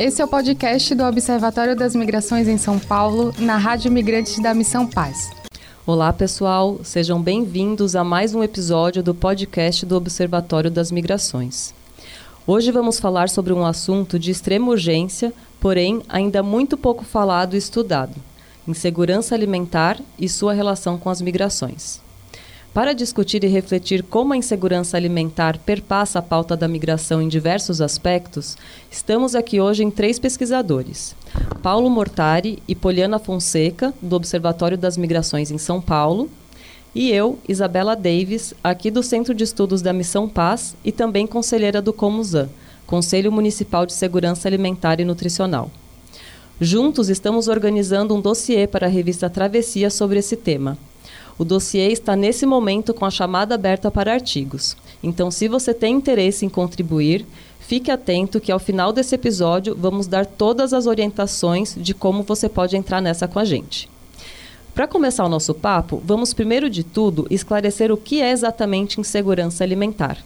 Esse é o podcast do Observatório das Migrações em São Paulo, na Rádio Migrantes da Missão Paz. Olá, pessoal, sejam bem-vindos a mais um episódio do podcast do Observatório das Migrações. Hoje vamos falar sobre um assunto de extrema urgência, porém ainda muito pouco falado e estudado: insegurança alimentar e sua relação com as migrações. Para discutir e refletir como a insegurança alimentar perpassa a pauta da migração em diversos aspectos, estamos aqui hoje em três pesquisadores: Paulo Mortari e Poliana Fonseca, do Observatório das Migrações em São Paulo, e eu, Isabela Davis, aqui do Centro de Estudos da Missão Paz e também conselheira do Comusan, Conselho Municipal de Segurança Alimentar e Nutricional. Juntos estamos organizando um dossiê para a revista Travessia sobre esse tema. O dossiê está nesse momento com a chamada aberta para artigos. Então, se você tem interesse em contribuir, fique atento que ao final desse episódio vamos dar todas as orientações de como você pode entrar nessa com a gente. Para começar o nosso papo, vamos primeiro de tudo esclarecer o que é exatamente insegurança alimentar.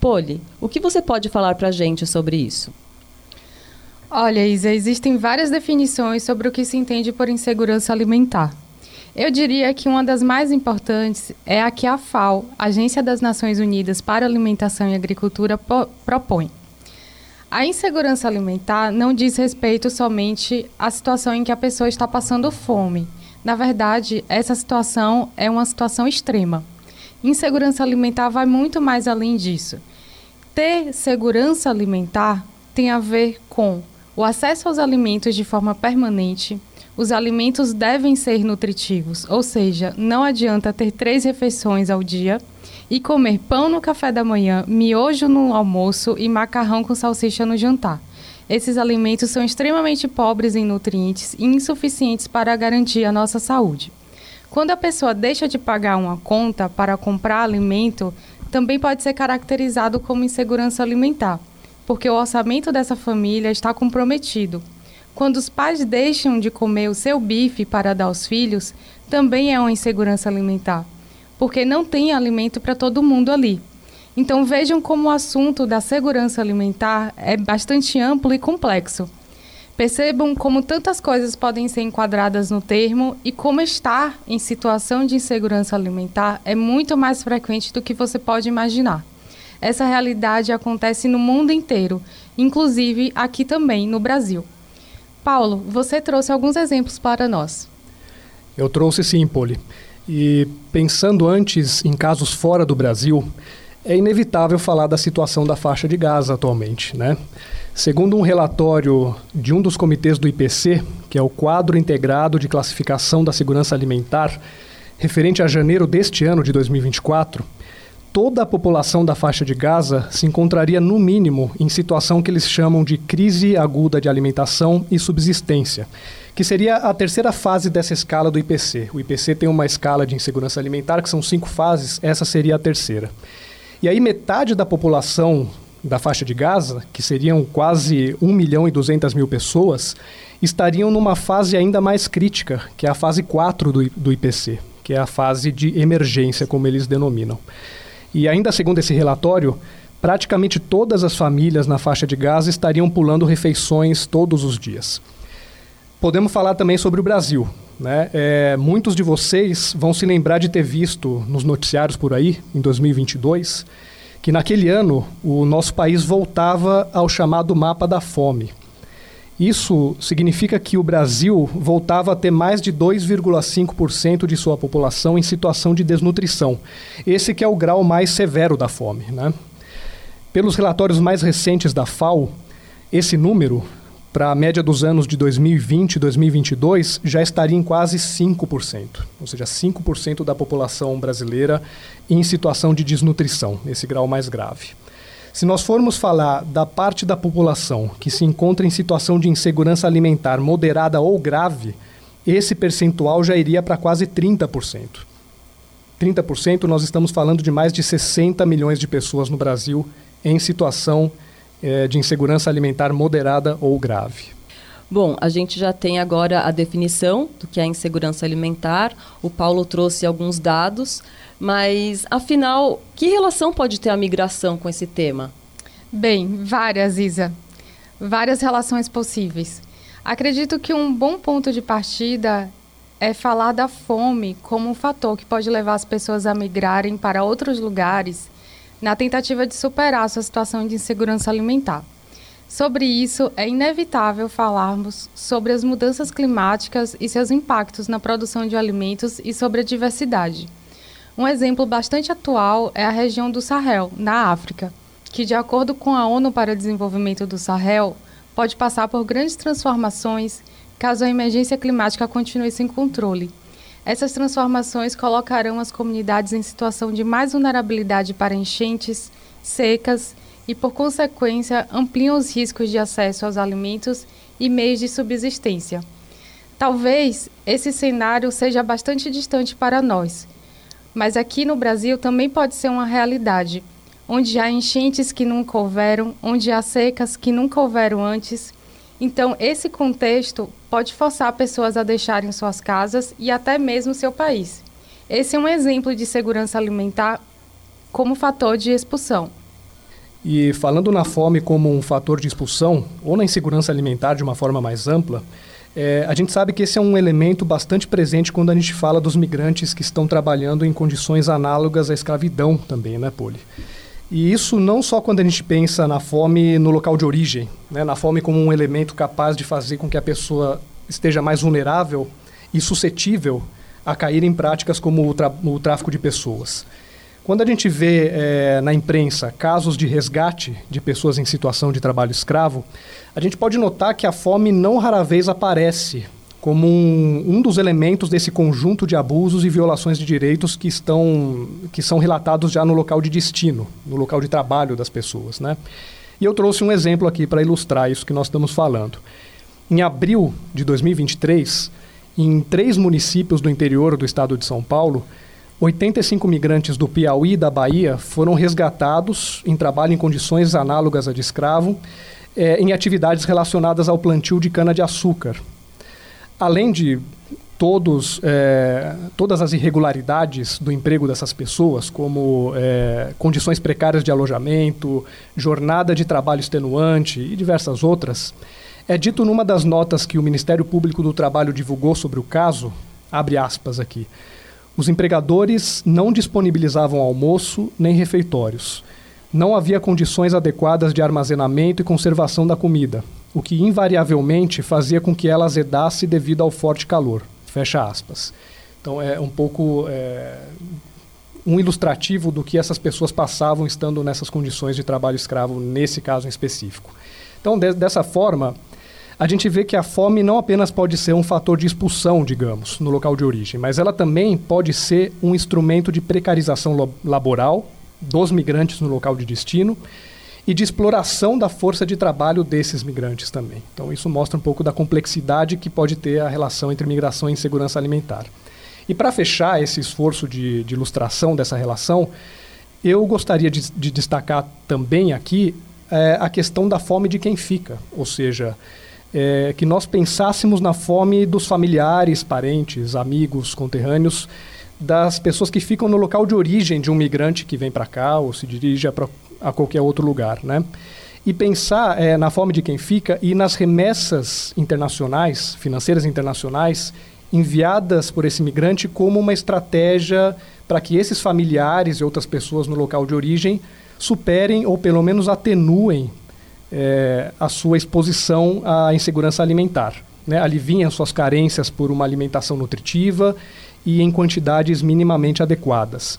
Poli, o que você pode falar para a gente sobre isso? Olha, Isa, existem várias definições sobre o que se entende por insegurança alimentar. Eu diria que uma das mais importantes é a que a FAO, Agência das Nações Unidas para Alimentação e Agricultura, propõe. A insegurança alimentar não diz respeito somente à situação em que a pessoa está passando fome. Na verdade, essa situação é uma situação extrema. Insegurança alimentar vai muito mais além disso. Ter segurança alimentar tem a ver com o acesso aos alimentos de forma permanente, os alimentos devem ser nutritivos, ou seja, não adianta ter três refeições ao dia e comer pão no café da manhã, miojo no almoço e macarrão com salsicha no jantar. Esses alimentos são extremamente pobres em nutrientes e insuficientes para garantir a nossa saúde. Quando a pessoa deixa de pagar uma conta para comprar alimento, também pode ser caracterizado como insegurança alimentar, porque o orçamento dessa família está comprometido quando os pais deixam de comer o seu bife para dar aos filhos, também é uma insegurança alimentar, porque não tem alimento para todo mundo ali. Então vejam como o assunto da segurança alimentar é bastante amplo e complexo. Percebam como tantas coisas podem ser enquadradas no termo e como estar em situação de insegurança alimentar é muito mais frequente do que você pode imaginar. Essa realidade acontece no mundo inteiro, inclusive aqui também no Brasil. Paulo, você trouxe alguns exemplos para nós. Eu trouxe sim, Poli. E pensando antes em casos fora do Brasil, é inevitável falar da situação da faixa de Gaza atualmente, né? Segundo um relatório de um dos comitês do IPC, que é o Quadro Integrado de Classificação da Segurança Alimentar, referente a janeiro deste ano de 2024, toda a população da faixa de Gaza se encontraria, no mínimo, em situação que eles chamam de crise aguda de alimentação e subsistência, que seria a terceira fase dessa escala do IPC. O IPC tem uma escala de insegurança alimentar, que são cinco fases, essa seria a terceira. E aí, metade da população da faixa de Gaza, que seriam quase 1 milhão e 200 mil pessoas, estariam numa fase ainda mais crítica, que é a fase 4 do, do IPC, que é a fase de emergência, como eles denominam. E ainda segundo esse relatório, praticamente todas as famílias na faixa de Gaza estariam pulando refeições todos os dias. Podemos falar também sobre o Brasil. Né? É, muitos de vocês vão se lembrar de ter visto nos noticiários por aí, em 2022, que naquele ano o nosso país voltava ao chamado mapa da fome. Isso significa que o Brasil voltava a ter mais de 2,5% de sua população em situação de desnutrição. Esse que é o grau mais severo da fome. Né? Pelos relatórios mais recentes da FAO, esse número, para a média dos anos de 2020 e 2022, já estaria em quase 5%. Ou seja, 5% da população brasileira em situação de desnutrição, esse grau mais grave. Se nós formos falar da parte da população que se encontra em situação de insegurança alimentar moderada ou grave, esse percentual já iria para quase 30%. 30% nós estamos falando de mais de 60 milhões de pessoas no Brasil em situação eh, de insegurança alimentar moderada ou grave. Bom, a gente já tem agora a definição do que é insegurança alimentar. O Paulo trouxe alguns dados, mas afinal, que relação pode ter a migração com esse tema? Bem, várias, Isa. várias relações possíveis. Acredito que um bom ponto de partida é falar da fome como um fator que pode levar as pessoas a migrarem para outros lugares na tentativa de superar a sua situação de insegurança alimentar. Sobre isso, é inevitável falarmos sobre as mudanças climáticas e seus impactos na produção de alimentos e sobre a diversidade. Um exemplo bastante atual é a região do Sahel, na África, que, de acordo com a ONU para o Desenvolvimento do Sahel, pode passar por grandes transformações caso a emergência climática continue sem controle. Essas transformações colocarão as comunidades em situação de mais vulnerabilidade para enchentes, secas e, por consequência, ampliam os riscos de acesso aos alimentos e meios de subsistência. Talvez esse cenário seja bastante distante para nós, mas aqui no Brasil também pode ser uma realidade, onde há enchentes que nunca houveram, onde há secas que nunca houveram antes então, esse contexto pode forçar pessoas a deixarem suas casas e até mesmo seu país. Esse é um exemplo de segurança alimentar como fator de expulsão. E falando na fome como um fator de expulsão, ou na insegurança alimentar de uma forma mais ampla, é, a gente sabe que esse é um elemento bastante presente quando a gente fala dos migrantes que estão trabalhando em condições análogas à escravidão também, né, Poli? E isso não só quando a gente pensa na fome no local de origem, né, na fome como um elemento capaz de fazer com que a pessoa esteja mais vulnerável e suscetível a cair em práticas como o, o tráfico de pessoas. Quando a gente vê é, na imprensa casos de resgate de pessoas em situação de trabalho escravo, a gente pode notar que a fome não rara vez aparece como um, um, dos elementos desse conjunto de abusos e violações de direitos que estão que são relatados já no local de destino, no local de trabalho das pessoas, né? E eu trouxe um exemplo aqui para ilustrar isso que nós estamos falando. Em abril de 2023, em três municípios do interior do estado de São Paulo, 85 migrantes do Piauí e da Bahia foram resgatados em trabalho em condições análogas a de escravo, eh, em atividades relacionadas ao plantio de cana-de-açúcar, além de todos, é, todas as irregularidades do emprego dessas pessoas, como é, condições precárias de alojamento, jornada de trabalho extenuante e diversas outras, é dito numa das notas que o Ministério Público do Trabalho divulgou sobre o caso, abre aspas aqui, os empregadores não disponibilizavam almoço nem refeitórios. Não havia condições adequadas de armazenamento e conservação da comida, o que invariavelmente fazia com que ela azedasse devido ao forte calor. Fecha aspas. Então é um pouco é, um ilustrativo do que essas pessoas passavam estando nessas condições de trabalho escravo, nesse caso em específico. Então, de, dessa forma, a gente vê que a fome não apenas pode ser um fator de expulsão, digamos, no local de origem, mas ela também pode ser um instrumento de precarização laboral dos migrantes no local de destino e de exploração da força de trabalho desses migrantes também. Então, isso mostra um pouco da complexidade que pode ter a relação entre migração e segurança alimentar. E para fechar esse esforço de, de, ilustração dessa relação, eu gostaria de, de destacar também aqui é, a questão da fome de quem fica, ou seja, é, que nós pensássemos na fome dos familiares, parentes, amigos, conterrâneos, das pessoas que ficam no local de origem de um migrante que vem para cá ou se dirige a a qualquer outro lugar, né? E pensar é, na fome de quem fica e nas remessas internacionais, financeiras internacionais, enviadas por esse migrante como uma estratégia para que esses familiares e outras pessoas no local de origem superem ou pelo menos atenuem é, a sua exposição à insegurança alimentar. Né? Aliviem suas carências por uma alimentação nutritiva e em quantidades minimamente adequadas.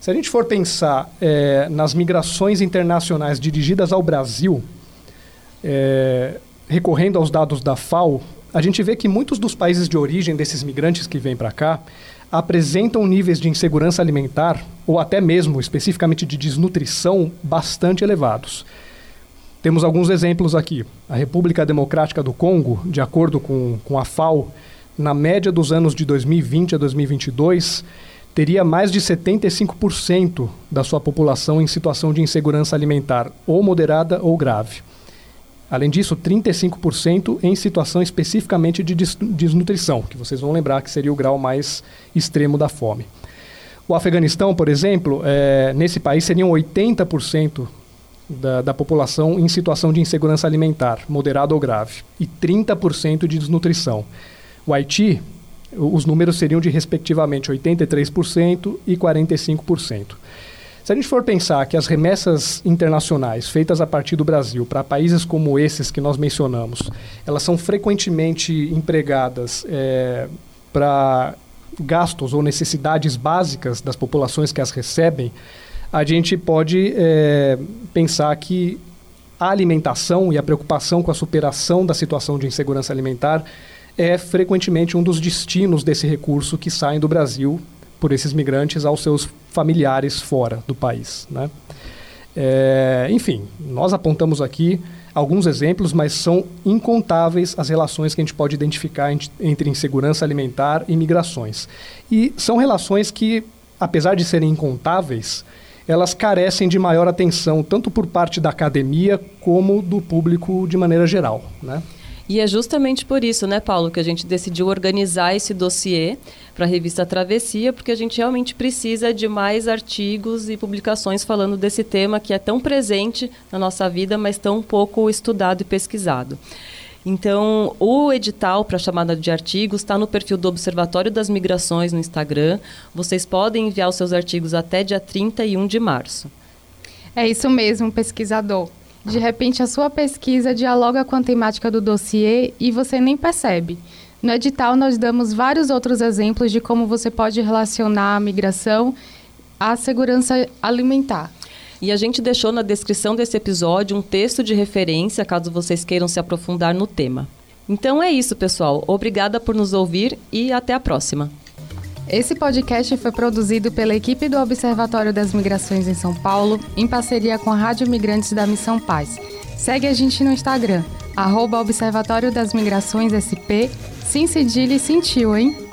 Se a gente for pensar é, nas migrações internacionais dirigidas ao Brasil, é, recorrendo aos dados da FAO, a gente vê que muitos dos países de origem desses migrantes que vêm para cá apresentam níveis de insegurança alimentar, ou até mesmo especificamente de desnutrição, bastante elevados. Temos alguns exemplos aqui. A República Democrática do Congo, de acordo com, com a FAO, na média dos anos de 2020 a 2022, teria mais de 75% da sua população em situação de insegurança alimentar, ou moderada ou grave. Além disso, 35% em situação especificamente de desnutrição, que vocês vão lembrar que seria o grau mais extremo da fome. O Afeganistão, por exemplo, é, nesse país seriam 80% da, da população em situação de insegurança alimentar, moderada ou grave, e 30% de desnutrição. O Haiti, os números seriam de respectivamente 83% e 45%. Se a gente for pensar que as remessas internacionais feitas a partir do Brasil para países como esses que nós mencionamos, elas são frequentemente empregadas é, para gastos ou necessidades básicas das populações que as recebem, a gente pode é, pensar que a alimentação e a preocupação com a superação da situação de insegurança alimentar é frequentemente um dos destinos desse recurso que saem do Brasil por esses migrantes aos seus familiares fora do país. Né? É, enfim, nós apontamos aqui alguns exemplos, mas são incontáveis as relações que a gente pode identificar entre insegurança alimentar e migrações. E são relações que, apesar de serem incontáveis, elas carecem de maior atenção, tanto por parte da academia como do público de maneira geral. Né? E é justamente por isso, né, Paulo, que a gente decidiu organizar esse dossiê para a revista Travessia, porque a gente realmente precisa de mais artigos e publicações falando desse tema que é tão presente na nossa vida, mas tão pouco estudado e pesquisado. Então, o edital para chamada de artigos está no perfil do Observatório das Migrações no Instagram. Vocês podem enviar os seus artigos até dia 31 de março. É isso mesmo, pesquisador. De repente, a sua pesquisa dialoga com a temática do dossiê e você nem percebe. No edital, nós damos vários outros exemplos de como você pode relacionar a migração à segurança alimentar. E a gente deixou na descrição desse episódio um texto de referência, caso vocês queiram se aprofundar no tema. Então é isso, pessoal. Obrigada por nos ouvir e até a próxima. Esse podcast foi produzido pela equipe do Observatório das Migrações em São Paulo, em parceria com a Rádio Migrantes da Missão Paz. Segue a gente no Instagram, arroba Observatório das Migrações SP, sem cedilha e sentiu, hein?